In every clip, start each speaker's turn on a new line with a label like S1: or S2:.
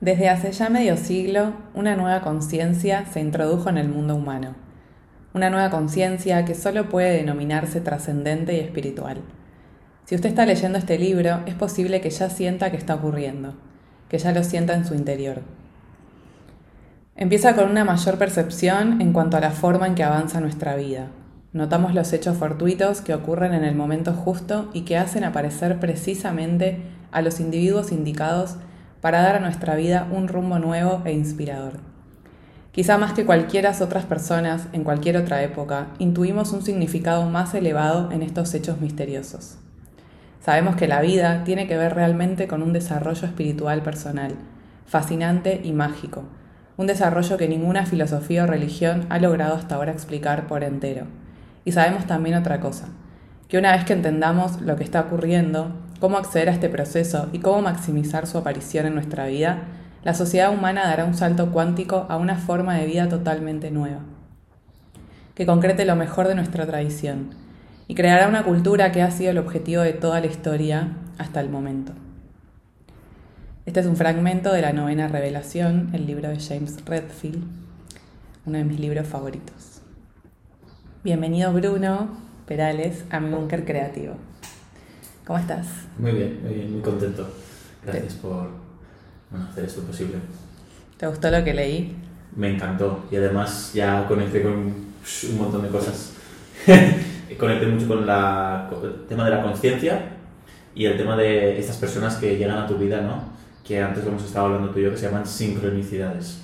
S1: Desde hace ya medio siglo, una nueva conciencia se introdujo en el mundo humano. Una nueva conciencia que solo puede denominarse trascendente y espiritual. Si usted está leyendo este libro, es posible que ya sienta que está ocurriendo, que ya lo sienta en su interior. Empieza con una mayor percepción en cuanto a la forma en que avanza nuestra vida. Notamos los hechos fortuitos que ocurren en el momento justo y que hacen aparecer precisamente a los individuos indicados para dar a nuestra vida un rumbo nuevo e inspirador. Quizá más que cualquiera otras personas en cualquier otra época, intuimos un significado más elevado en estos hechos misteriosos. Sabemos que la vida tiene que ver realmente con un desarrollo espiritual personal, fascinante y mágico, un desarrollo que ninguna filosofía o religión ha logrado hasta ahora explicar por entero. Y sabemos también otra cosa, que una vez que entendamos lo que está ocurriendo, cómo acceder a este proceso y cómo maximizar su aparición en nuestra vida, la sociedad humana dará un salto cuántico a una forma de vida totalmente nueva, que concrete lo mejor de nuestra tradición y creará una cultura que ha sido el objetivo de toda la historia hasta el momento. Este es un fragmento de la novena revelación, el libro de James Redfield, uno de mis libros favoritos. Bienvenido Bruno Perales a mi búnker creativo. ¿Cómo estás?
S2: Muy bien, muy bien, muy contento. Gracias por hacer esto posible.
S1: ¿Te gustó lo que leí?
S2: Me encantó y además ya conecté con un montón de cosas. conecté mucho con, la, el tema de la conciencia y el tema de estas personas que llegan a tu vida, ¿no? Que antes lo hemos estado hablando tú y yo, que se llaman sincronicidades.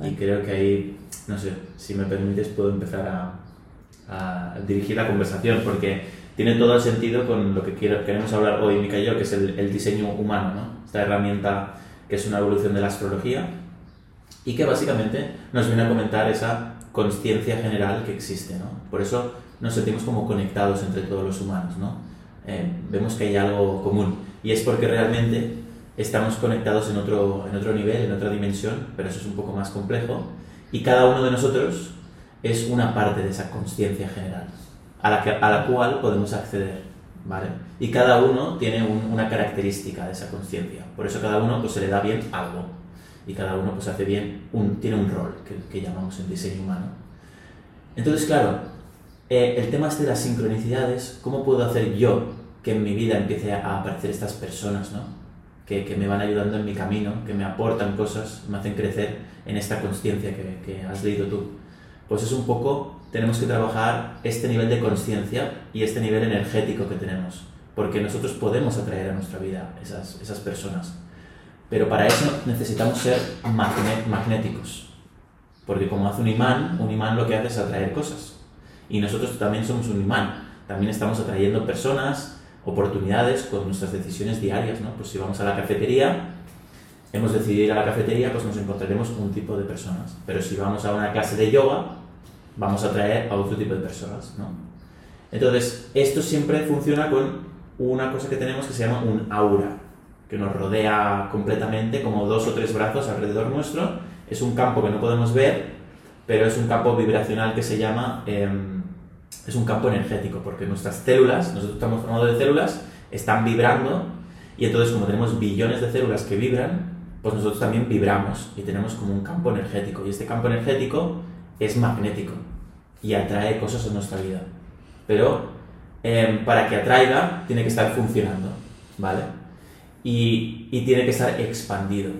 S2: Y creo que ahí, no sé, si me permites, puedo empezar a, a dirigir la conversación, porque tiene todo el sentido con lo que queremos hablar hoy, Mica y yo, que es el, diseño humano, ¿no? esta herramienta que es una evolución de la astrología y que básicamente nos viene a comentar esa conciencia general que existe. ¿no? Por eso nos sentimos como conectados entre todos los humanos. ¿no? Eh, vemos que hay algo común y es porque realmente estamos conectados en otro, en otro nivel, en otra dimensión, pero eso es un poco más complejo y cada uno de nosotros es una parte de esa conciencia general a la, a la cual podemos acceder. ¿vale? Y cada uno tiene una característica de esa conciencia. Por eso cada uno pues, se le da bien algo. Y cada uno pues, hace bien un, tiene un rol que, que llamamos en diseño humano. Entonces, claro, eh, el tema este de las sincronicidades, ¿cómo puedo hacer yo que en mi vida empiece a aparecer estas personas, ¿no? que, que, me van ayudando en mi camino, que me aportan cosas, me hacen crecer en esta conciencia que, que has leído tú? Pues es un poco tenemos que trabajar este nivel de conciencia y este nivel energético que tenemos, porque nosotros podemos atraer a nuestra vida esas, esas personas. Pero para eso necesitamos ser magnéticos, porque como hace un imán, un imán lo que hace es atraer cosas. Y nosotros también somos un imán, también estamos atrayendo personas, oportunidades con nuestras decisiones diarias, ¿no? Pues si vamos a la cafetería, hemos decidido ir a la cafetería, pues nos encontraremos un tipo de personas. Pero si vamos a una clase de yoga, vamos a traer a otro tipo de personas, ¿no? Entonces, esto siempre funciona con una cosa que tenemos que se llama un aura, que nos rodea completamente, como dos o tres brazos alrededor nuestro. Es un campo que no podemos ver, pero es un campo vibracional que se llama, em, es un campo energético, porque nuestras células, nosotros estamos formados de células, están vibrando, y entonces como tenemos billones de células que vibran, pues nosotros también vibramos y tenemos como un campo energético, y este campo energético es magnético y atrae cosas en nuestra vida. Pero em, para que atraiga, tiene que estar funcionando, ¿vale? Y, y, tiene que estar expandido.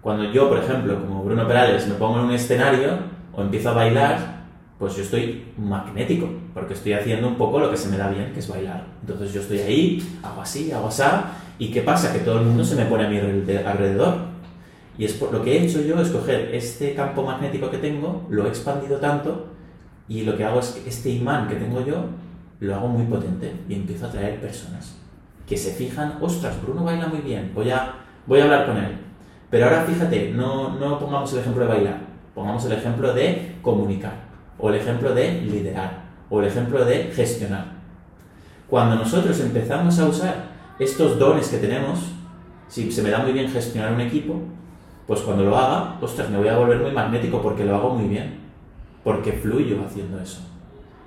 S2: Cuando yo, por ejemplo, como Bruno Perales, me pongo en un escenario o empiezo a bailar, pues yo estoy magnético, porque estoy haciendo un poco lo que se me da bien, que es bailar. Entonces yo estoy ahí, hago así, hago así, y ¿qué pasa? Que todo el mundo se me pone a mi alrededor. Y es por lo que he hecho yo es coger este campo magnético que tengo, lo he expandido tanto y lo que hago es que este imán que tengo yo lo hago muy potente y empiezo a atraer personas que se fijan, ostras, Bruno baila muy bien, voy a, voy a hablar con él. Pero ahora fíjate, no, no pongamos el ejemplo de bailar, pongamos el ejemplo de comunicar, o el ejemplo de liderar, o el ejemplo de gestionar. Cuando nosotros empezamos a usar estos dones que tenemos, si se me da muy bien gestionar un equipo, pues cuando lo haga, ostras, me voy a volver muy magnético porque lo hago muy bien porque fluyo haciendo eso.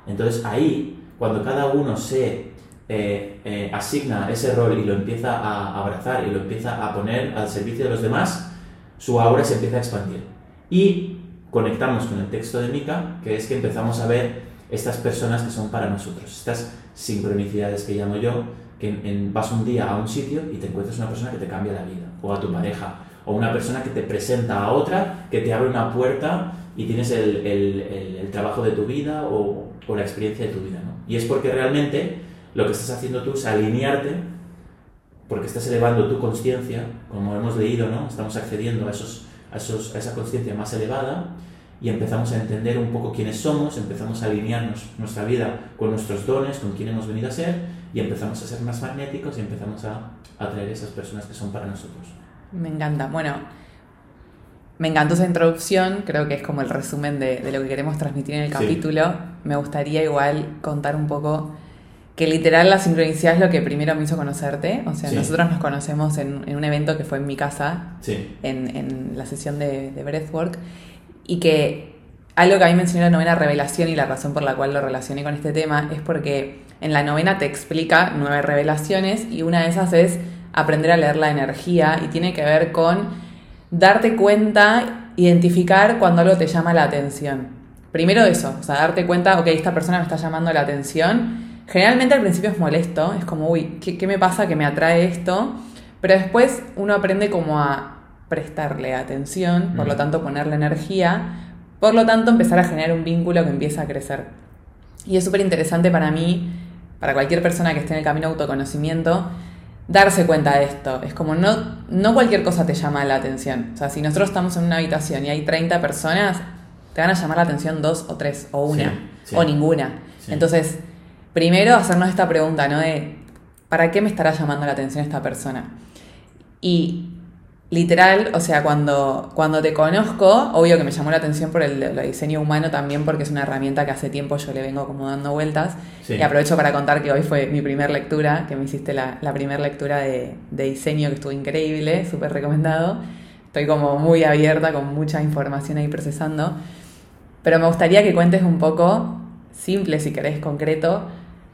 S2: Entonces ahí, cuando cada uno se eh, eh, asigna ese rol y lo empieza a abrazar y lo empieza a poner al servicio de los demás, su aura se empieza a expandir. Y conectamos con el texto de Mika, que es que empezamos a ver estas personas que son para nosotros, estas sincronicidades que llamo yo, que en, vas un día a un sitio y te encuentras una persona que te cambia la vida, o a tu pareja, o una persona que te presenta a otra, que te abre una puerta y tienes el, el, el, trabajo de tu vida o, o, la experiencia de tu vida. ¿no? Y es porque realmente lo que estás haciendo tú es alinearte, porque estás elevando tu conciencia, como hemos leído, ¿no? estamos accediendo a, esos, a, esos, a esa conciencia más elevada y empezamos a entender un poco quiénes somos, empezamos a alinearnos nuestra vida con nuestros dones, con quién hemos venido a ser y empezamos a ser más magnéticos y empezamos a atraer esas personas que son para nosotros.
S1: Me encanta. Bueno, me encantó esa introducción, creo que es como el resumen de, lo que queremos transmitir en el capítulo. Me gustaría igual contar un poco que literal la sincronicidad es lo que primero me hizo conocerte. O sea, nosotros nos conocemos en, un evento que fue en mi casa, en, la sesión de, de Breathwork, y que algo que a mí me enseñó la novena revelación y la razón por la cual lo relacioné con este tema es porque en la novena te explica nueve revelaciones y una de esas es aprender a leer la energía y tiene que ver con darte cuenta, identificar cuando algo te llama la atención. Primero eso, o sea, darte cuenta, ok, esta persona me está llamando la atención. Generalmente al principio es molesto, es como, uy, ¿qué, me pasa que me atrae esto? Pero después uno aprende como a prestarle atención, por lo tanto ponerle energía, por lo tanto empezar a generar un vínculo que empieza a crecer. Y es súper interesante para mí, para cualquier persona que esté en el camino de autoconocimiento, darse cuenta de esto. Es como no, no cualquier cosa te llama la atención. O sea, si nosotros estamos en una habitación y hay 30 personas, te van a llamar la atención dos o tres, o una, o ninguna. Entonces, primero hacernos esta pregunta, ¿no? De, ¿para qué me estará llamando la atención esta persona? Y literal, o sea, cuando, cuando te conozco, obvio que me llamó la atención por el, diseño humano también, porque es una herramienta que hace tiempo yo le vengo como dando vueltas. Y aprovecho para contar que hoy fue mi primer lectura, que me hiciste la, la primera lectura de, de, diseño que estuvo increíble, súper recomendado. Estoy como muy abierta, con mucha información ahí procesando. Pero me gustaría que cuentes un poco, simple si querés, concreto,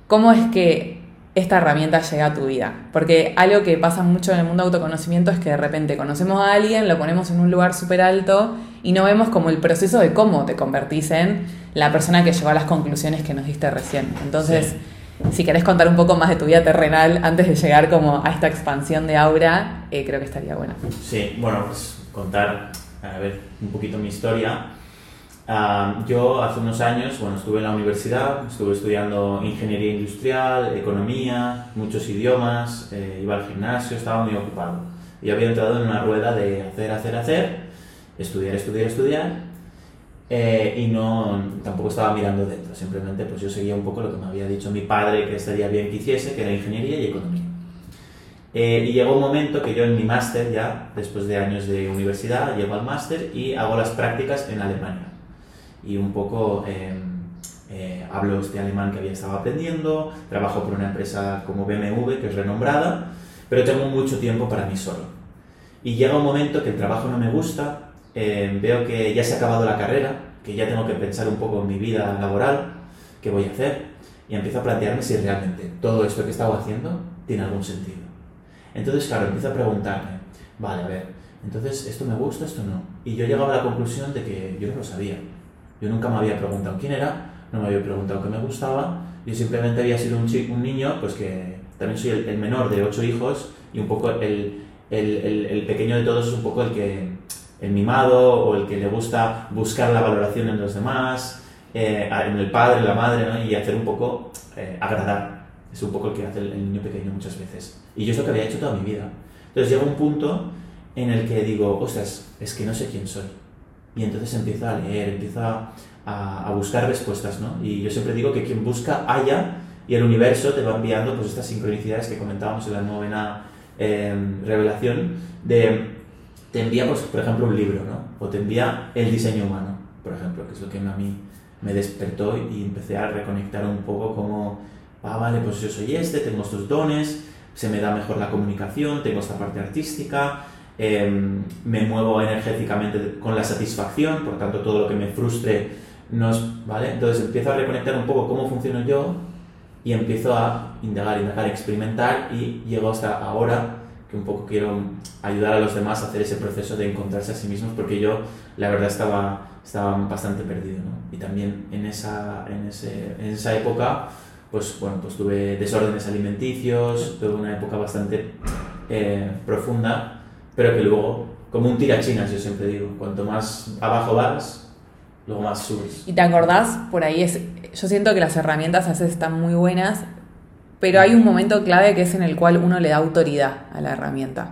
S1: cómo es que esta herramienta llega a tu vida. Porque algo que pasa mucho en el mundo de autoconocimiento es que de repente conocemos a alguien, lo ponemos en un lugar súper alto y no vemos como el proceso de cómo te convertís en la persona que llegó a las conclusiones que nos diste recién. Entonces, si querés contar un poco más de tu vida terrenal antes de llegar como a esta expansión de aura, eh, creo que estaría bueno.
S2: Sí, bueno, pues contar, a ver, un poquito mi historia. Yo hace unos años, bueno, estuve en la universidad, estuve estudiando ingeniería industrial, economía, muchos idiomas, eh, iba al gimnasio, estaba muy ocupado. Y había entrado en una rueda de hacer, hacer, hacer, estudiar, estudiar, estudiar, eh, y no, tampoco estaba mirando dentro, simplemente pues yo seguía un poco lo que me había dicho mi padre que estaría bien que hiciese, que era ingeniería y economía. Eh, y llegó un momento que yo en mi máster ya, después de años de universidad, llego al máster y hago las prácticas en Alemania y un poco em, eh, hablo este alemán que había estado aprendiendo, trabajo por una empresa como BMW que es renombrada, pero tengo mucho tiempo para mí solo. Y llega un momento que el trabajo no me gusta, em, veo que ya se ha acabado la carrera, que ya tengo que pensar un poco en mi vida laboral, qué voy a hacer, y empiezo a plantearme si realmente todo esto que he estado haciendo tiene algún sentido. Entonces, claro, empiezo a preguntarme, vale, a ver, entonces esto me gusta, esto no. Y yo llegaba a la conclusión de que yo no lo sabía. Yo nunca me había preguntado quién era, no me había preguntado qué me gustaba, yo simplemente había sido un, chico, un niño, pues que también soy el, menor de ocho hijos y un poco el, el, el, pequeño de todos es un poco el que el mimado o el que le gusta buscar la valoración en los demás, eh, en el padre, la madre, ¿no? y hacer un poco eh, agradar. Es un poco el que hace el, niño pequeño muchas veces. Y yo es lo que había hecho toda mi vida. Entonces llega un punto en el que digo, ostras, es que no sé quién soy y entonces empieza a leer, empieza a, a, buscar respuestas, ¿no? Y yo siempre digo que quien busca haya y el universo te va enviando pues estas sincronicidades que comentábamos en la novena em, revelación de te envía pues, por ejemplo un libro, ¿no? O te envía el diseño humano, por ejemplo, que es lo que a mí me despertó y empecé a reconectar un poco como, ah, vale, pues yo soy este, tengo estos dones, se me da mejor la comunicación, tengo esta parte artística, Em, me muevo energéticamente con la satisfacción, por tanto todo lo que me frustre nos, ¿vale? Entonces empiezo a reconectar un poco cómo funciono yo y empiezo a indagar, indagar, experimentar y llego hasta ahora que un poco quiero ayudar a los demás a hacer ese proceso de encontrarse a sí mismos, porque yo la verdad estaba, estaba bastante perdido, ¿no? Y también en esa, en, ese, en esa época, pues bueno, pues tuve desórdenes alimenticios, tuve una época bastante eh, profunda, pero que luego, como un tirachinas, yo siempre digo, cuanto más abajo vas, luego más subes.
S1: ¿Y te acordás? Por ahí es. Yo siento que las herramientas a veces están muy buenas, pero hay un momento clave que es en el cual uno le da autoridad a la herramienta.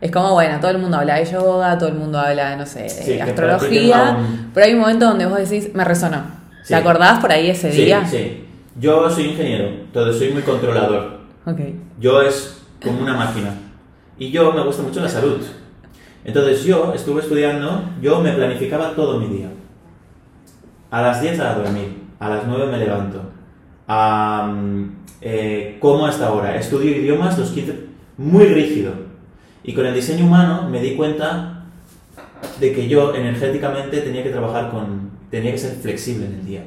S1: Es como, bueno, todo el mundo habla de yoga, todo el mundo habla de, no sé, de
S2: Sí,
S1: astrología,
S2: un-
S1: pero hay un momento donde vos decís, me resonó.
S2: Sí.
S1: ¿Te acordás por ahí ese
S2: Sí,
S1: día?
S2: sí. Yo soy ingeniero, entonces soy muy controlador.
S1: Ok.
S2: Yo es como una máquina. Y yo me gusta mucho la salud. Entonces yo estuve estudiando, yo me planificaba todo mi día. A las 10 a dormir, a las 9 me levanto. Mm, eh, como hasta ahora, estudio idiomas los 15, muy rígido. Y con el diseño humano me di cuenta de que yo energéticamente tenía que trabajar con, tenía que ser flexible en el día.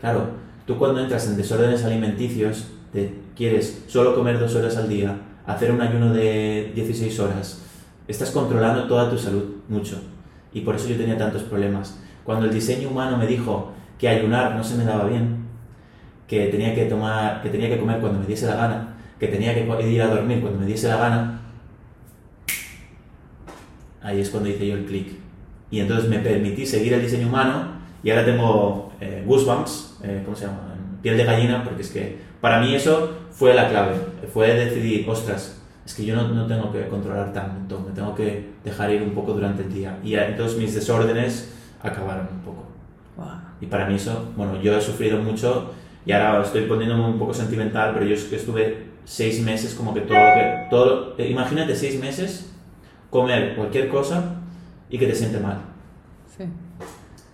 S2: Claro, tú cuando entras en desórdenes alimenticios, te quieres solo comer dos horas al día, hacer un ayuno de 16 horas, estás controlando toda tu salud mucho. Y por eso yo tenía tantos problemas. Cuando el diseño humano me dijo que ayunar no se me daba bien, que tenía que tomar, que tenía que comer cuando me diese la gana, que tenía que ir a dormir cuando me diese la gana, ahí es cuando hice yo el clic. Y entonces me permití seguir el diseño humano y ahora tengo eh, goosebumps, eh, ¿cómo se llama? Piel de gallina, porque es que para mí eso fue la clave. Fue decidir, ostras, es que yo no, no tengo que controlar tanto, me tengo que dejar ir un poco durante el día. Y entonces mis desórdenes acabaron un poco.
S1: Wow.
S2: Y para mí eso, bueno, yo he sufrido mucho y ahora estoy poniéndome un poco sentimental, pero yo es que estuve seis meses como que todo lo que... Todo, eh, imagínate seis meses comer cualquier cosa y que te siente mal.
S1: Sí.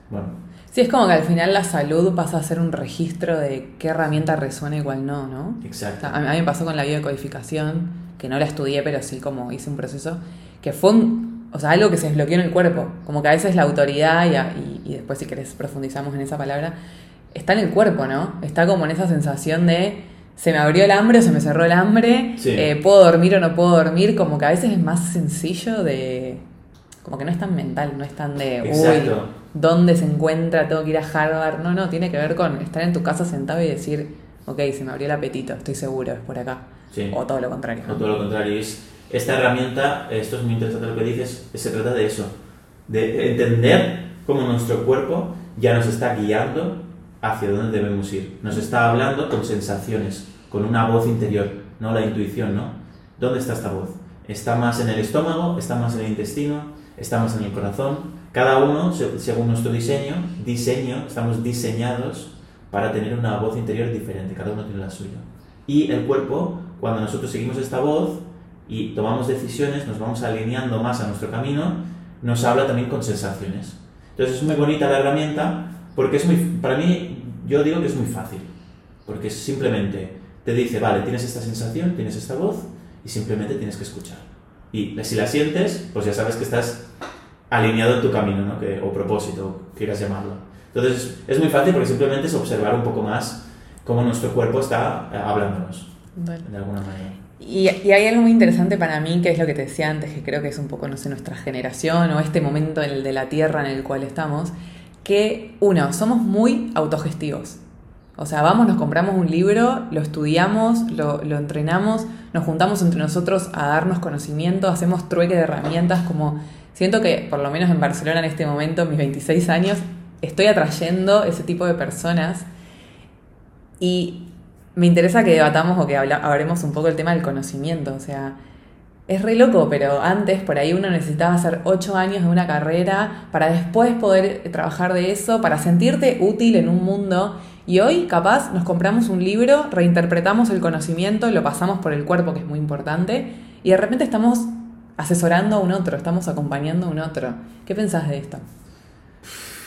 S2: Bueno,
S1: Sí, es como que al final la salud pasa a ser un registro de qué herramienta resuena y cuál no, ¿no?
S2: Exacto.
S1: a mí a mí me pasó con la biodecodificación, que no la estudié, pero sí como hice un proceso, que fue un- o sea, algo que se desbloqueó en el cuerpo. Como que a veces la autoridad, y, a- y- y después si querés profundizamos en esa palabra, está en el cuerpo, ¿no? Está como en esa sensación de se me abrió el hambre o se me cerró el hambre,
S2: Sí.
S1: eh, puedo dormir o no puedo dormir, como que a veces es más sencillo de... Como que no es tan mental, no es tan de...
S2: Exacto.
S1: Uy, ¿dónde se encuentra? Tengo que ir a Harvard. No, no, tiene que ver con estar en tu casa sentado y decir, ok, se me abrió el apetito, estoy seguro, es por acá.
S2: Sí.
S1: O todo lo contrario.
S2: O todo lo contrario. Es, esta herramienta, esto es muy interesante lo que dices, se trata de eso, de entender cómo nuestro cuerpo ya nos está guiando hacia dónde debemos ir. Nos está hablando con sensaciones, con una voz interior, no la intuición, ¿no? ¿Dónde está esta voz? ¿Está más en el estómago? ¿Está más en el intestino? ¿Está más en el corazón? Cada uno, se- según nuestro diseño, diseño, estamos diseñados para tener una voz interior diferente, cada uno tiene la suya. Y el cuerpo, cuando nosotros seguimos esta voz y tomamos decisiones, nos vamos alineando más a nuestro camino, nos habla también con sensaciones. Entonces es muy bonita la herramienta porque es muy, para mí, yo digo que es muy fácil, porque simplemente te dice, vale, tienes esta sensación, tienes esta voz y simplemente tienes que escuchar. Y si la sientes, pues ya sabes que estás alineado en tu camino, ¿no? que, o propósito, quieras llamarlo. Entonces es muy fácil porque simplemente es observar un poco más cómo nuestro cuerpo está eh, hablándonos,
S1: Bueno.
S2: de alguna manera.
S1: Y, y hay algo muy interesante para mí, que es lo que te decía antes, que creo que es un poco, no sé, nuestra generación o este momento en el de la Tierra en el cual estamos, que uno, somos muy autogestivos. O sea, vamos, nos compramos un libro, lo estudiamos, lo, lo entrenamos, nos juntamos entre nosotros a darnos conocimiento, hacemos trueque de herramientas, como siento que, por lo menos en Barcelona en este momento, mis 26 años, estoy atrayendo ese tipo de personas y me interesa que debatamos o que hablemos un poco el tema del conocimiento. O sea, es re loco, pero antes por ahí uno necesitaba hacer ocho años de una carrera para después poder trabajar de eso, para sentirte útil en un mundo. Y hoy, capaz, nos compramos un libro, reinterpretamos el conocimiento, lo pasamos por el cuerpo, que es muy importante, y de repente estamos asesorando a un otro, estamos acompañando a un otro. ¿Qué pensás de esto?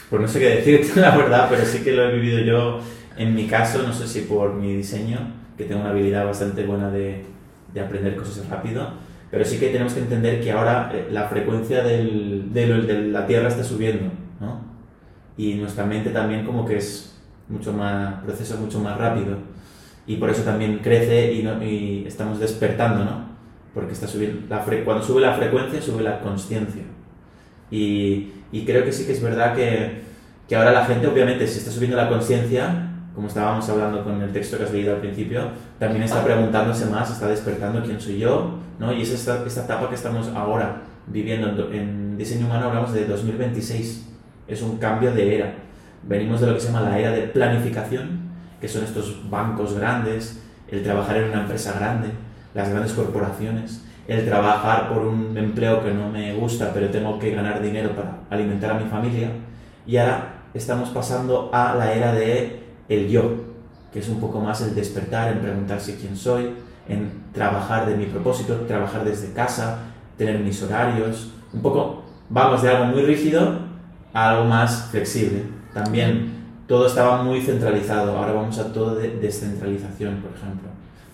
S2: Pues no sé qué decirte, la verdad, pero sí que lo he vivido yo en mi caso, no sé si por mi diseño, que tengo una habilidad bastante buena de, de aprender cosas rápido, pero sí que tenemos que entender que ahora eh, la frecuencia del, de, lo- de la Tierra está subiendo, ¿no? Y nuestra mente también como que es mucho más, procesa mucho más rápido y por eso también crece y, no- y estamos despertando, ¿no? Porque está subiendo la fre- cuando sube la frecuencia, sube la consciencia. Y, y creo que sí que es verdad que, que ahora la gente, obviamente, si está subiendo la conciencia, como estábamos hablando con el texto que has leído al principio, también está preguntándose más, está despertando quién soy yo, ¿no? Y es esta, esta etapa que estamos ahora viviendo en, en diseño humano, hablamos de 2026, es un cambio de era. Venimos de lo que se llama la era de planificación, que son estos bancos grandes, el trabajar en una empresa grande, las grandes corporaciones, el trabajar por un empleo que no me gusta, pero tengo que ganar dinero para alimentar a mi familia. Y ahora estamos pasando a la era de el yo, que es un poco más el despertar, en preguntarse quién soy, en trabajar de mi propósito, trabajar desde casa, tener mis horarios, un poco, vamos de algo muy rígido a algo más flexible. También todo estaba muy centralizado, ahora vamos a todo de descentralización, por ejemplo.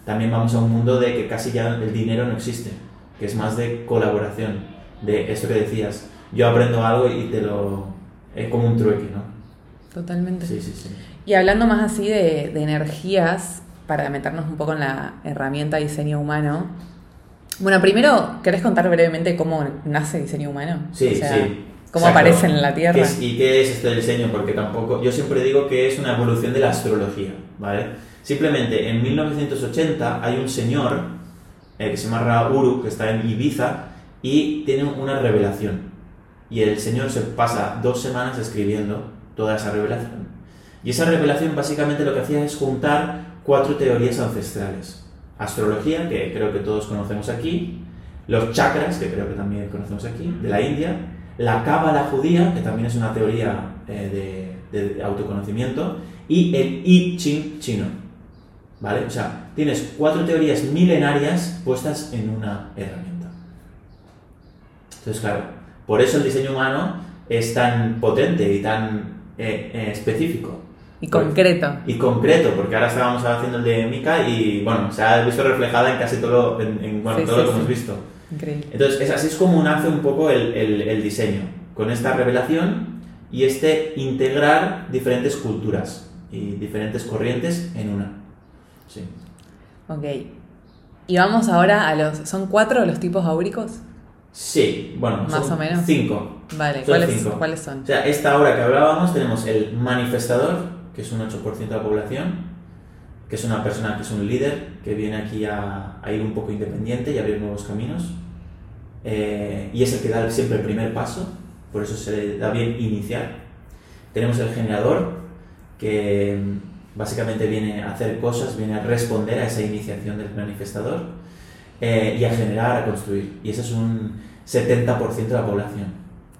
S2: También vamos a un mundo de que casi ya el dinero no existe, que es más de colaboración, de esto que decías, yo aprendo algo y te lo... es como un trueque, ¿no?
S1: Totalmente.
S2: Sí, sí, sí.
S1: Y hablando más así de, de energías, para meternos un poco en la herramienta diseño humano. Bueno, primero, ¿querés contar brevemente cómo nace diseño humano?
S2: Sí,
S1: O sea,
S2: sí.
S1: ¿Cómo
S2: Exacto.
S1: aparece en la Tierra?
S2: ¿Qué es- ¿Y qué es este diseño? Porque tampoco, yo siempre digo que es una evolución de la astrología, ¿vale? Simplemente en 1980 hay un señor eh, que se llama Ra Uru, que está en Ibiza, y tiene una revelación. Y el señor se pasa dos semanas escribiendo toda esa revelación. Y esa revelación básicamente lo que hacía es juntar cuatro teorías ancestrales. Astrología, que creo que todos conocemos aquí, los chakras, que creo que también conocemos aquí, de la India, la cábala judía, que también es una teoría eh, de, de autoconocimiento, y el I Ching chino. ¿Vale? O sea, tienes cuatro teorías milenarias puestas en una herramienta. Entonces, claro, por eso el diseño humano es tan potente y tan eh, eh, específico.
S1: Y concreto.
S2: Y concreto, porque ahora estábamos haciendo el de Mika y bueno, se ha visto reflejada en casi todo, en, en, bueno,
S1: Sí,
S2: todo
S1: sí,
S2: lo que
S1: sí.
S2: hemos visto.
S1: Increíble.
S2: Entonces, es, así es como nace un poco el, el- el diseño, con esta revelación y este integrar diferentes culturas y diferentes corrientes en una. Sí.
S1: Ok. Y vamos ahora a los... ¿Son cuatro los tipos áuricos?
S2: Sí, bueno,
S1: Más
S2: son
S1: o menos.
S2: cinco.
S1: Vale, ¿cuáles,
S2: cinco.
S1: ¿cuáles son?
S2: O sea, esta hora que hablábamos tenemos el manifestador, que es un 8% de la población, que es una persona que es un líder, que viene aquí a, a ir un poco independiente y abrir nuevos caminos. Eh, y es el que da siempre el primer paso, por eso se le da bien iniciar. Tenemos el generador, que básicamente viene a hacer cosas, viene a responder a esa iniciación del manifestador eh, y a generar, a construir. Y ese es un 70% de la población.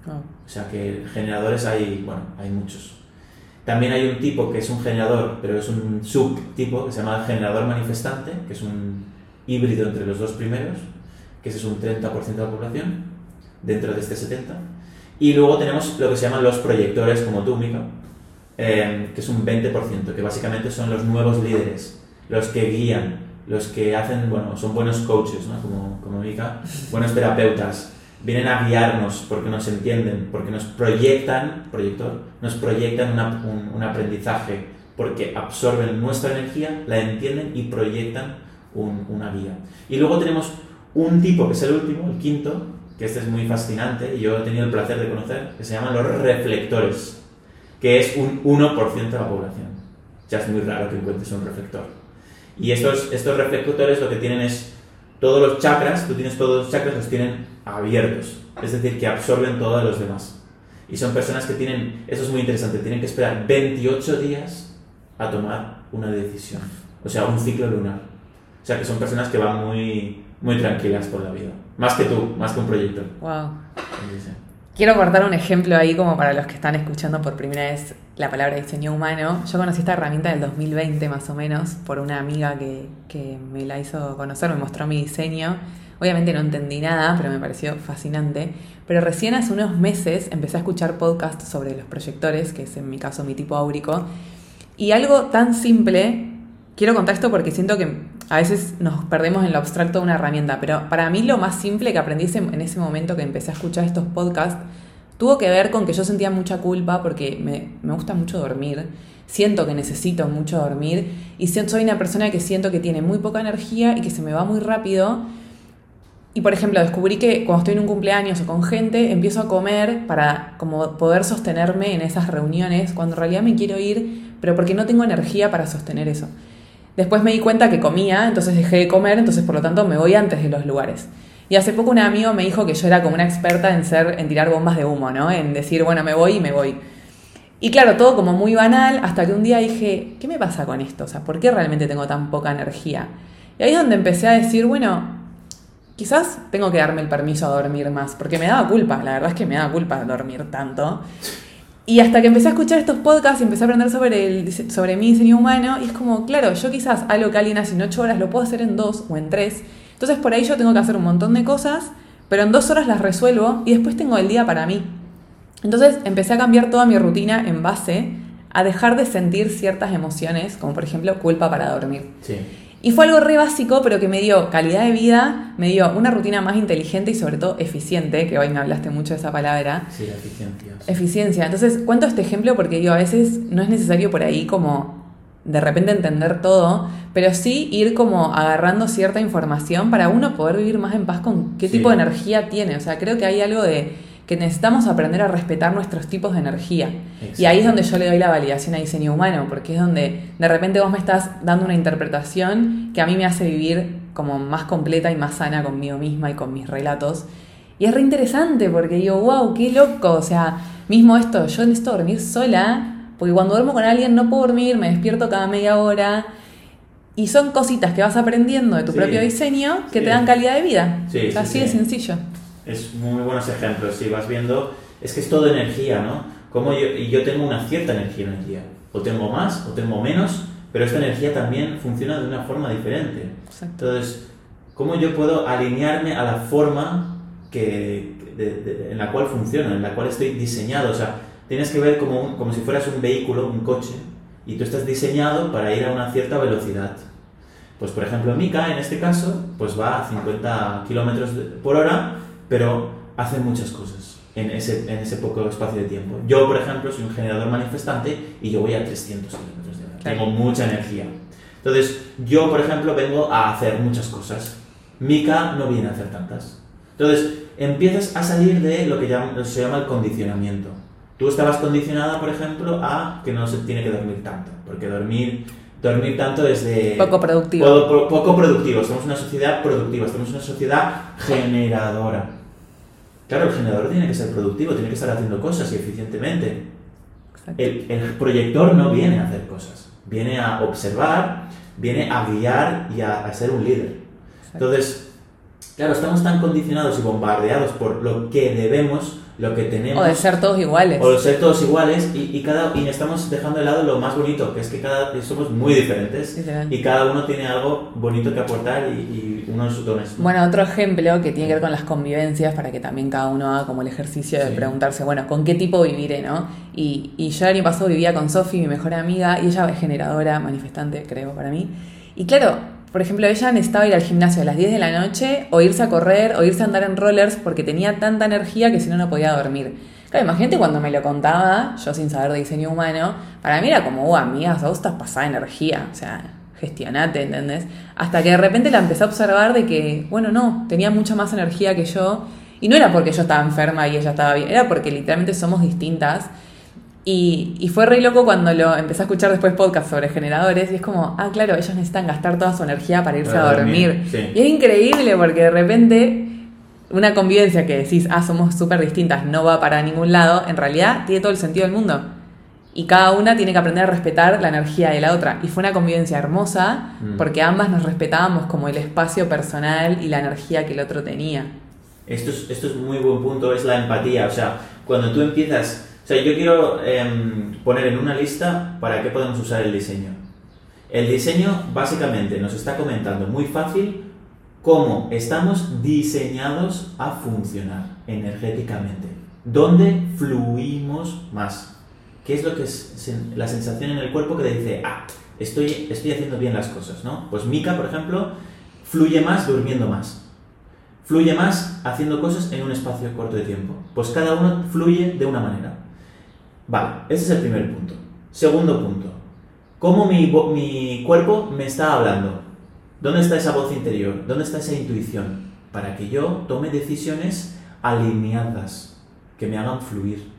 S1: Oh,
S2: O sea que generadores hay, bueno, hay muchos. También hay un tipo que es un generador, pero es un subtipo que se llama generador manifestante, que es un híbrido entre los dos primeros, que ese es un 30% de la población, dentro de este 70%. Y luego tenemos lo que se llaman los proyectores, como tú, Mika, eh, que es un 20%, que básicamente son los nuevos líderes, los que guían, los que hacen, bueno, son buenos coaches, ¿no? Como, como Mika, buenos terapeutas, vienen a guiarnos porque nos entienden, porque nos proyectan, proyector, nos proyectan una- un, un aprendizaje, porque absorben nuestra energía, la entienden y proyectan un- una guía. Y luego tenemos un tipo, que es el último, el quinto, que este es muy fascinante y yo he tenido el placer de conocer, que se llaman los reflectores, que es un 1% de la población. Ya es muy raro que encuentres un reflector. Y estos, estos reflectores lo que tienen es todos los chakras, tú tienes todos los chakras, los tienen abiertos. Es decir, que absorben todo de los demás. Y son personas que tienen, eso es muy interesante, tienen que esperar 28 días a tomar una decisión. O sea, un ciclo lunar. O sea, que son personas que van muy, muy tranquilas por la vida. Más que tú, más que un proyecto.
S1: wow. Quiero cortar un ejemplo ahí como para los que están escuchando por primera vez la palabra diseño humano. Yo conocí esta herramienta del 2020 más o menos por una amiga que, que me la hizo conocer, me mostró mi diseño. Obviamente no entendí nada, pero me pareció fascinante. Pero recién hace unos meses empecé a escuchar podcasts sobre los proyectores, que es en mi caso mi tipo áurico. Y algo tan simple, quiero contar esto porque siento que a veces nos perdemos en lo abstracto de una herramienta, pero para mí lo más simple que aprendí en ese momento que empecé a escuchar estos podcasts tuvo que ver con que yo sentía mucha culpa porque me, gusta mucho dormir, siento que necesito mucho dormir y soy una persona que siento que tiene muy poca energía y que se me va muy rápido y por ejemplo, descubrí que cuando estoy en un cumpleaños o con gente, empiezo a comer para como poder sostenerme en esas reuniones, cuando en realidad me quiero ir, pero porque no tengo energía para sostener eso. Después me di cuenta que comía, entonces dejé de comer, entonces por lo tanto me voy antes de los lugares. Y hace poco un amigo me dijo que yo era como una experta en ser, en tirar bombas de humo, ¿no? En decir, bueno, me voy y me voy. Y claro, todo como muy banal, hasta que un día dije, ¿qué me pasa con esto? O sea, ¿por qué realmente tengo tan poca energía? Y ahí es donde empecé a decir, bueno, quizás tengo que darme el permiso a dormir más, porque me daba culpa, la verdad es que me daba culpa dormir tanto. Y hasta que empecé a escuchar estos podcasts y empecé a aprender sobre, el, sobre mi diseño humano, y es como, claro, yo quizás algo que alguien hace en ocho horas lo puedo hacer en dos o en tres. Entonces por ahí yo tengo que hacer un montón de cosas, pero en dos horas las resuelvo y después tengo el día para mí. Entonces empecé a cambiar toda mi rutina en base a dejar de sentir ciertas emociones, como por ejemplo culpa para dormir.
S2: Sí.
S1: Y fue algo re básico, pero que me dio calidad de vida, me dio una rutina más inteligente y sobre todo eficiente, que hoy me hablaste mucho de esa palabra.
S2: Sí, eficiencia.
S1: Eficiencia. Entonces, cuento este ejemplo porque yo a veces no es necesario por ahí como de repente entender todo, pero sí ir como agarrando cierta información para uno poder vivir más en paz con qué tipo de energía tiene. O sea, creo que hay algo de que necesitamos aprender a respetar nuestros tipos de energía. Y ahí es donde yo le doy la validación a diseño humano, porque es donde de repente vos me estás dando una interpretación que a mí me hace vivir como más completa y más sana conmigo misma y con mis relatos. Y es re interesante porque digo, wow, qué loco. O sea, mismo esto, yo necesito dormir sola, porque cuando duermo con alguien no puedo dormir, me despierto cada media hora. Y son cositas que vas aprendiendo de tu propio diseño que te dan calidad de vida. Así de sencillo
S2: es muy buenos ejemplos. Si vas viendo, es que es todo energía, ¿no? Como yo, y yo tengo una cierta energía en el día. O tengo más, o tengo menos, pero esta energía también funciona de una forma diferente. Entonces, ¿cómo yo puedo alinearme a la forma que, en la cual funciona, en la cual estoy diseñado? O sea, tienes que ver como, como si fueras un vehículo, un coche, y tú estás diseñado para ir a una cierta velocidad. Pues por ejemplo, Mika en este caso, pues va a 50 kilómetros por hora pero hacen muchas cosas en ese, en ese poco espacio de tiempo. Yo, por ejemplo, soy un generador manifestante y yo voy a 300 kilómetros de hora. Tengo mucha energía. Entonces, yo, por ejemplo, vengo a hacer muchas cosas. Mika no viene a hacer tantas. Entonces, empiezas a salir de lo que se llama el condicionamiento. Tú estabas condicionada, por ejemplo, a que no se tiene que dormir tanto, porque dormir, dormir tanto es de...
S1: Poco productivo.
S2: Poco, poco productivo. Somos una sociedad productiva, estamos una sociedad generadora. Claro, el generador tiene que ser productivo, tiene que estar haciendo cosas y eficientemente. El, proyector no viene a hacer cosas, viene a observar, viene a guiar y a, ser un líder. Entonces, claro, estamos tan condicionados y bombardeados por lo que debemos lo que tenemos.
S1: O de ser todos iguales.
S2: O de ser todos iguales y, y, cada, y estamos dejando de lado lo más bonito, que es que cada, somos muy diferentes y cada uno tiene algo bonito que aportar y, y unos dones.
S1: Bueno, otro ejemplo que tiene que ver con las convivencias, para que también cada uno haga como el ejercicio de preguntarse, bueno, ¿con qué tipo viviré, no? Y, y yo el año pasado vivía con Sofi, mi mejor amiga, y ella es generadora, manifestante, creo, para mí. Y claro, por ejemplo, ella necesitaba ir al gimnasio a las 10 de la noche, o irse a correr, o irse a andar en rollers, porque tenía tanta energía que si no, no podía dormir. Claro, imagínate cuando me lo contaba, yo sin saber de diseño humano, para mí era como, uh, amiga, vos estás pasada energía, o sea, gestionate, ¿entendés? Hasta que de repente la empecé a observar de que, bueno, no, tenía mucha más energía que yo, y no era porque yo estaba enferma y ella estaba bien, era porque literalmente somos distintas y, fue re loco cuando lo empecé a escuchar después podcast sobre generadores y es como, ah, claro, ellos necesitan gastar toda su energía para irse a dormir. Y es increíble porque de repente una convivencia que decís, ah, somos súper distintas, no va para ningún lado, en realidad tiene todo el sentido del mundo. Y cada una tiene que aprender a respetar la energía de la otra. Y fue una convivencia hermosa mm. porque ambas nos respetábamos como el espacio personal y la energía que el otro tenía.
S2: Esto es, esto es muy buen punto, es la empatía. O sea, cuando tú empiezas sea, yo quiero em, poner en una lista para qué podemos usar el diseño. El diseño básicamente nos está comentando muy fácil cómo estamos diseñados a funcionar energéticamente. ¿Dónde fluimos más? ¿Qué es lo que es la sensación en el cuerpo que te dice, ah, estoy, estoy haciendo bien las cosas, ¿no? Pues Mika, por ejemplo, fluye más durmiendo más. Fluye más haciendo cosas en un espacio corto de tiempo. Pues cada uno fluye de una manera. Vale, ese es el primer punto. Segundo punto, ¿cómo mi, mi cuerpo me está hablando? ¿Dónde está esa voz interior? ¿Dónde está esa intuición? para que yo tome decisiones alineadas, que me hagan fluir.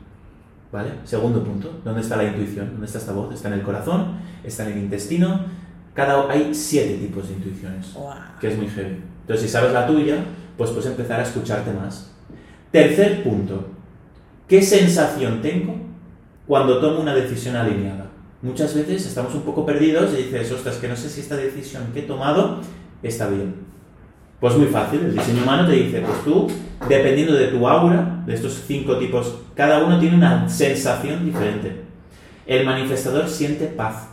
S2: ¿Vale? Segundo punto, ¿dónde está la intuición? ¿Dónde está esta voz? Está en el corazón, está en el intestino. Cada, hay siete tipos de intuiciones, que es muy heavy. Entonces, si sabes la tuya, pues puedes empezar a escucharte más. Tercer punto, ¿qué sensación tengo cuando tomo una decisión alineada? Muchas veces estamos un poco perdidos y dices, ostras, que no sé si esta decisión que he tomado está bien. Pues muy fácil, el diseño humano te dice, pues tú, dependiendo de tu aura, de estos cinco tipos, cada uno tiene una sensación diferente. El manifestador siente paz,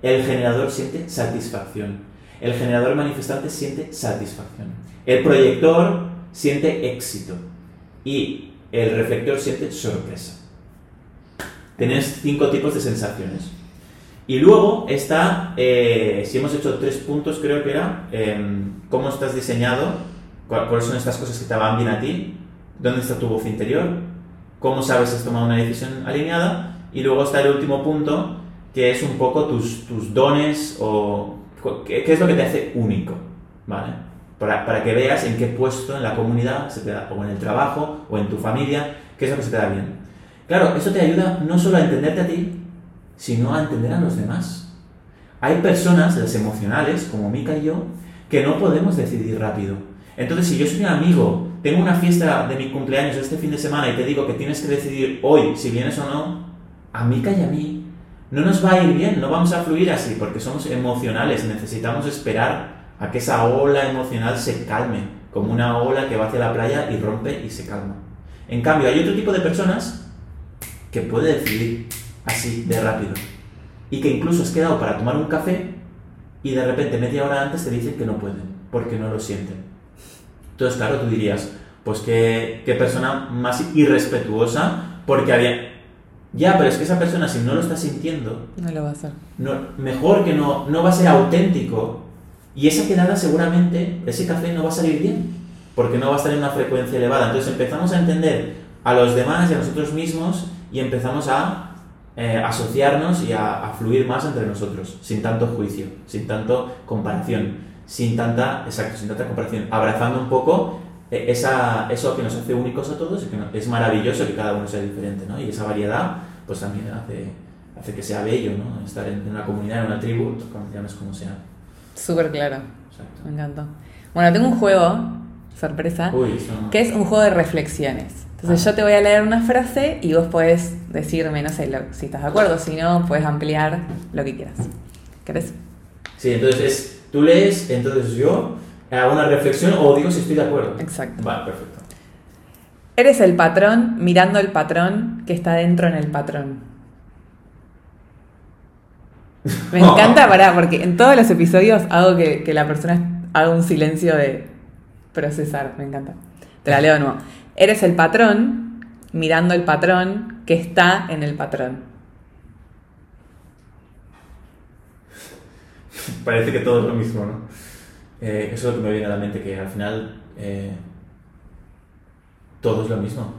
S2: el generador siente satisfacción, el generador manifestante siente satisfacción, el proyector siente éxito y el reflector siente sorpresa. Tienes cinco tipos de sensaciones. Y luego está, eh, si hemos hecho tres puntos, creo que era, em, cómo estás diseñado, cuáles son estas cosas que te van bien a ti, dónde está tu voz interior, cómo sabes si has tomado una decisión alineada, y luego está el último punto, que es un poco tus, tus dones o qué, es lo que te hace único, ¿vale? Para, para, que veas en qué puesto en la comunidad, se te da, o en el trabajo, o en tu familia, qué es lo que se te da bien. Claro, eso te ayuda no solo a entenderte a ti, sino a entender a los demás. Hay personas, las emocionales, como Mika y yo, que no podemos decidir rápido. Entonces, si yo soy un amigo, tengo una fiesta de mi cumpleaños este fin de semana y te digo que tienes que decidir hoy si vienes o no, a Mika y a mí no nos va a ir bien, no vamos a fluir así, porque somos emocionales, necesitamos esperar a que esa ola emocional se calme, como una ola que va hacia la playa y rompe y se calma. En cambio, hay otro tipo de personas que puede decidir así de rápido. Y que incluso has quedado para tomar un café y de repente media hora antes te dicen que no pueden, porque no lo sienten. Entonces, claro, tú dirías, pues qué, qué persona más irrespetuosa, porque había... Ya, pero es que esa persona si no lo está sintiendo...
S1: No lo va a hacer.
S2: No, mejor que no, no va a ser auténtico. Y esa quedada seguramente, ese café no va a salir bien, porque no va a estar en una frecuencia elevada. Entonces empezamos a entender a los demás y a nosotros mismos y empezamos a eh, asociarnos y a, fluir más entre nosotros, sin tanto juicio, sin tanto comparación, sin tanta, exacto, sin tanta comparación, abrazando un poco eh, esa, eso que nos hace únicos a todos y que es maravilloso que cada uno sea diferente, ¿no? Y esa variedad, pues también hace, hace que sea bello, ¿no? Estar en, una comunidad, en una tribu, llames como sea.
S1: Súper claro. Exacto. Me encantó. Bueno, tengo un juego, sorpresa, que es un juego de reflexiones. Entonces yo te voy a leer una frase y vos podés decirme, no sé, si estás de acuerdo, si no, puedes ampliar lo que quieras. ¿Querés?
S2: Sí, entonces tú lees, entonces yo hago una reflexión o digo si estoy de acuerdo.
S1: Exacto.
S2: Vale, perfecto.
S1: Eres el patrón mirando el patrón que está dentro en el patrón. Me encanta, pará, porque en todos los episodios hago que, que la persona haga un silencio de procesar. Me encanta. Te la leo de nuevo. Eres el patrón mirando el patrón que está en el patrón.
S2: Parece que todo es lo mismo, ¿no? Eh, eso es lo que me viene a la mente, que al final eh, todo es lo mismo.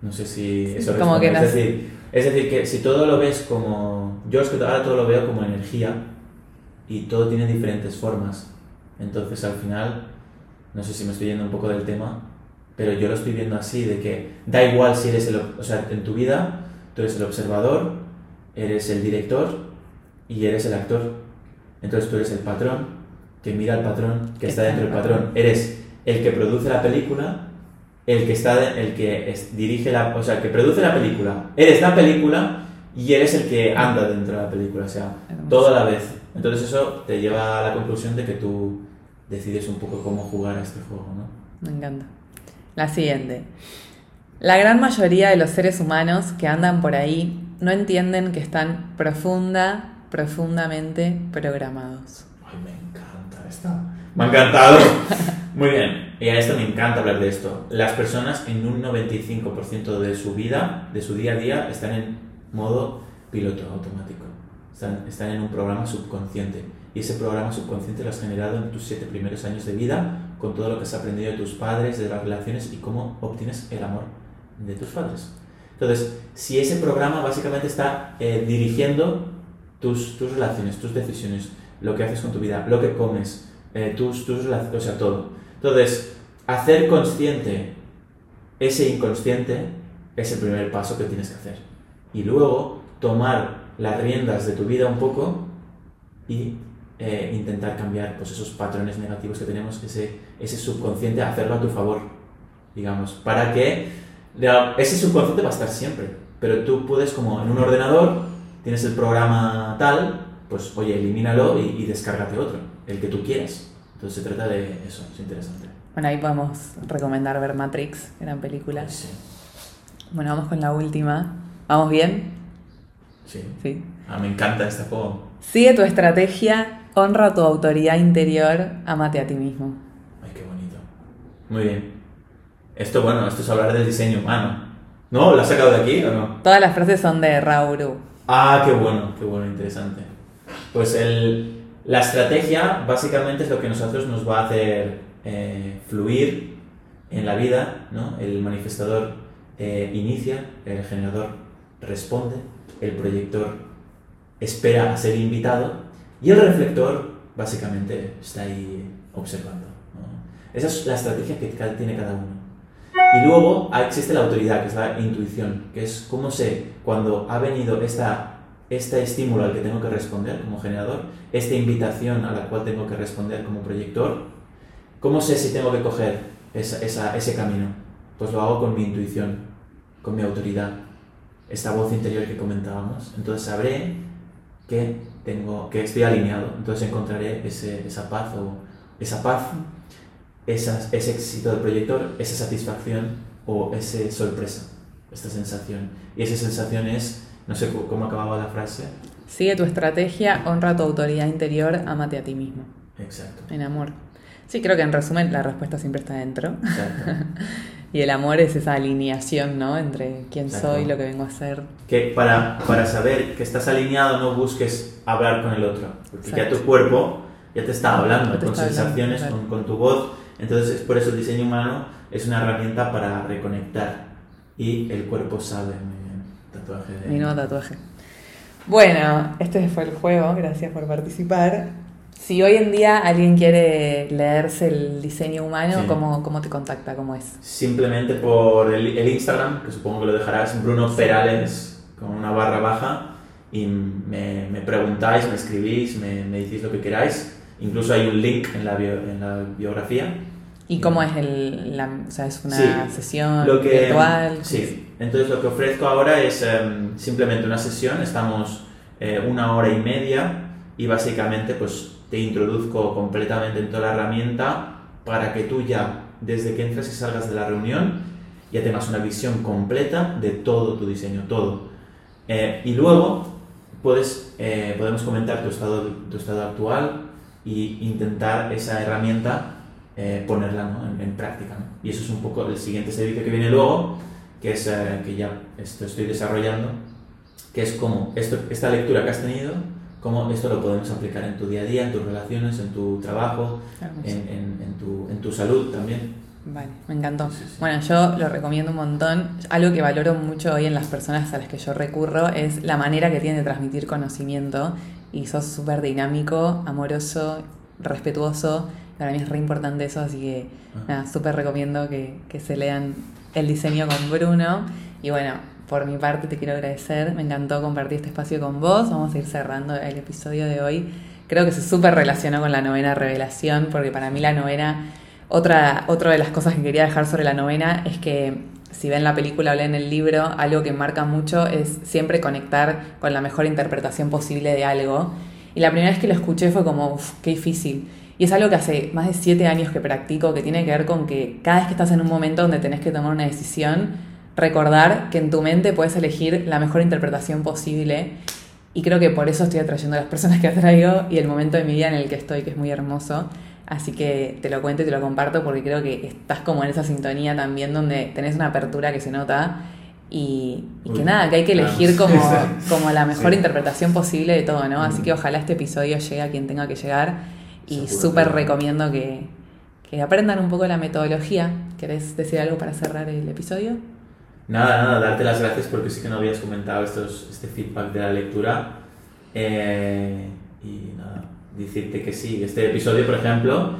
S2: No sé si eso
S1: como que
S2: es, decir, es decir, que si todo lo ves como... Yo es que ahora todo lo veo como energía y todo tiene diferentes formas. Entonces al final no sé si me estoy yendo un poco del tema, pero yo lo estoy viendo así, de que da igual si eres el, o sea, en tu vida, tú eres el observador, eres el director y eres el actor. Entonces tú eres el patrón que mira al patrón, que está dentro del patrón. Eres el que produce la película, el que está el que dirige la, o sea, el que produce la película. Eres la película y eres el que anda dentro de la película, o sea, todo a la vez. Entonces eso te lleva a la conclusión de que tú decides un poco cómo jugar a este juego, ¿no?
S1: Me encanta. La siguiente. La gran mayoría de los seres humanos que andan por ahí no entienden que están profunda, profundamente programados.
S2: Ay, me encanta esta. Me ha encantado. Muy bien. Y a esto me encanta hablar de esto. Las personas en un 95% de su vida, de su día a día, están en modo piloto automático. Están, están en un programa subconsciente y ese programa subconsciente lo has generado en tus siete primeros años de vida, con todo lo que has aprendido de tus padres, de las relaciones y cómo obtienes el amor de tus padres. Entonces, si ese programa básicamente está eh, dirigiendo tus, tus relaciones, tus decisiones, lo que haces con tu vida, lo que comes, eh, tus, tus relaciones, o sea, todo. Entonces, hacer consciente ese inconsciente es el primer paso que tienes que hacer. Y luego tomar las riendas de tu vida un poco y eh, intentar cambiar pues, esos patrones negativos que tenemos, ese, ese subconsciente, hacerlo a tu favor, digamos, para que ese subconsciente va a estar siempre, pero tú puedes como en un ordenador, tienes el programa tal, pues oye, elimínalo y, y descárgate otro, el que tú quieras. Entonces se trata de eso, es interesante.
S1: Bueno, ahí podemos recomendar ver Matrix, gran película.
S2: Sí.
S1: Bueno, vamos con la última. ¿Vamos bien?
S2: Sí.
S1: Sí.
S2: Ah, me encanta este juego.
S1: Sigue tu estrategia, honra tu autoridad interior, amate a ti mismo.
S2: Ay, qué bonito. Muy bien. Esto, bueno, esto es hablar del diseño humano. ¿No? ¿Lo has sacado de aquí o no?
S1: Todas las frases son de Rauru.
S2: Ah, qué bueno, qué bueno, interesante. Pues el, la estrategia básicamente es lo que nosotros nos va a hacer eh, fluir en la vida, ¿no? El manifestador eh, inicia, el generador responde, el proyector espera a ser invitado y el reflector básicamente está ahí observando. ¿no? Esa es la estrategia que tiene cada uno. Y luego ah, existe la autoridad, que es la intuición, que es cómo sé cuando ha venido esta, este estímulo al que tengo que responder como generador, esta invitación a la cual tengo que responder como proyector, cómo sé si tengo que coger esa- ese camino. Pues lo hago con mi intuición, con mi autoridad, esta voz interior que comentábamos. Entonces sabré que, tengo, que estoy alineado, entonces encontraré ese- esa paz o esa paz esa- ese éxito del proyector, esa satisfacción o esa sorpresa, esta sensación. Y esa sensación es, no sé cómo acababa la frase.
S1: Sigue tu estrategia, honra tu autoridad interior, amate a ti mismo.
S2: Exacto.
S1: En amor. Sí, creo que en resumen la respuesta siempre está dentro.
S2: exacto.
S1: Y el amor es esa alineación, ¿no? Entre quién
S2: Exacto.
S1: soy, lo que vengo a hacer.
S2: Que para, para saber que estás alineado no busques hablar con el otro, porque ya
S1: Exacto.
S2: tu cuerpo ya te está hablando,
S1: Ya te
S2: con
S1: está hablando,
S2: sensaciones,
S1: claro.
S2: con, con tu voz. Entonces, es por eso el diseño humano es una herramienta para reconectar. Y el cuerpo sabe muy bien. Tatuaje de...
S1: Mi nuevo tatuaje. Bueno, este fue el juego, gracias por participar. Si hoy en día alguien quiere leerse el diseño humano,
S2: Sí.
S1: ¿cómo, ¿cómo te contacta? ¿Cómo es?
S2: Simplemente por el, el Instagram, que supongo que lo dejarás, Bruno Perales, con una barra baja, y me, me preguntáis, me escribís, me, me decís lo que queráis. Incluso hay un link en la, bio- en la biografía.
S1: ¿Y cómo es el, la, o sea, es una
S2: Sí,
S1: sesión
S2: Lo que,
S1: virtual?
S2: Sí, entonces lo que ofrezco ahora es em, simplemente una sesión, estamos eh, una hora y media y básicamente pues te introduzco completamente en toda la herramienta para que tú ya, desde que entres y salgas de la reunión, ya tengas una visión completa de todo tu diseño, todo. Eh, y luego puedes, eh, podemos comentar tu estado, tu estado actual y intentar esa herramienta eh, ponerla ¿no? en, en práctica. ¿no? Y eso es un poco el siguiente servicio que viene luego, que es eh, que ya esto estoy desarrollando, que es como esto, esta lectura que has tenido, cómo esto lo podemos aplicar en tu día a día, en tus relaciones, en tu trabajo, en, en- en tu, en tu salud también.
S1: Vale, me encantó.
S2: Sí, sí.
S1: Bueno, yo lo recomiendo un montón. Algo que valoro mucho hoy en las personas a las que yo recurro es la manera que tienen de transmitir conocimiento. Y sos súper dinámico, amoroso, respetuoso. Para mí es re importante eso, así que
S2: Ah.
S1: nada, súper recomiendo que, que se lean el diseño con Bruno. Y bueno, por mi parte te quiero agradecer. Me encantó compartir este espacio con vos. Vamos a ir cerrando el episodio de hoy. Creo que se súper relacionó con la novena revelación, porque para mí la novena otra, otra de las cosas que quería dejar sobre la novena es que, si ven la película o leen el libro, algo que marca mucho es siempre conectar con la mejor interpretación posible de algo. Y la primera vez que lo escuché fue como, uff, qué difícil. Y es algo que hace más de siete años que practico, que tiene que ver con que cada vez que estás en un momento donde tenés que tomar una decisión, recordar que en tu mente puedes elegir la mejor interpretación posible. Y creo que por eso estoy atrayendo a las personas que atraigo y el momento de mi vida en el que estoy, que es muy hermoso. Así que te lo cuento y te lo comparto porque creo que estás como en esa sintonía también donde tenés una apertura que se nota y, y que
S2: Uy,
S1: nada, que hay que elegir
S2: claro.
S1: como, como la mejor
S2: Sí.
S1: interpretación posible de todo, ¿no? Así
S2: Mm.
S1: que ojalá este episodio llegue a quien tenga que llegar y súper recomiendo que, que aprendan un poco la metodología. ¿Querés decir algo para cerrar el episodio?
S2: Nada, nada, darte las gracias porque sí que no habías comentado estos, este feedback de la lectura. Eh, y nada, decirte que sí. Este episodio, por ejemplo,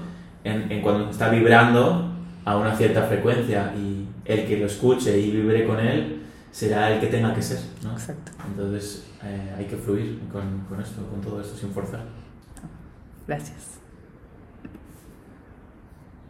S2: en, en cuando está vibrando a una cierta frecuencia y el que lo escuche y vibre con él será el que tenga que ser. ¿no?
S1: Exacto.
S2: Entonces eh, hay que fluir con, con esto, con todo esto sin forzar.
S1: Gracias.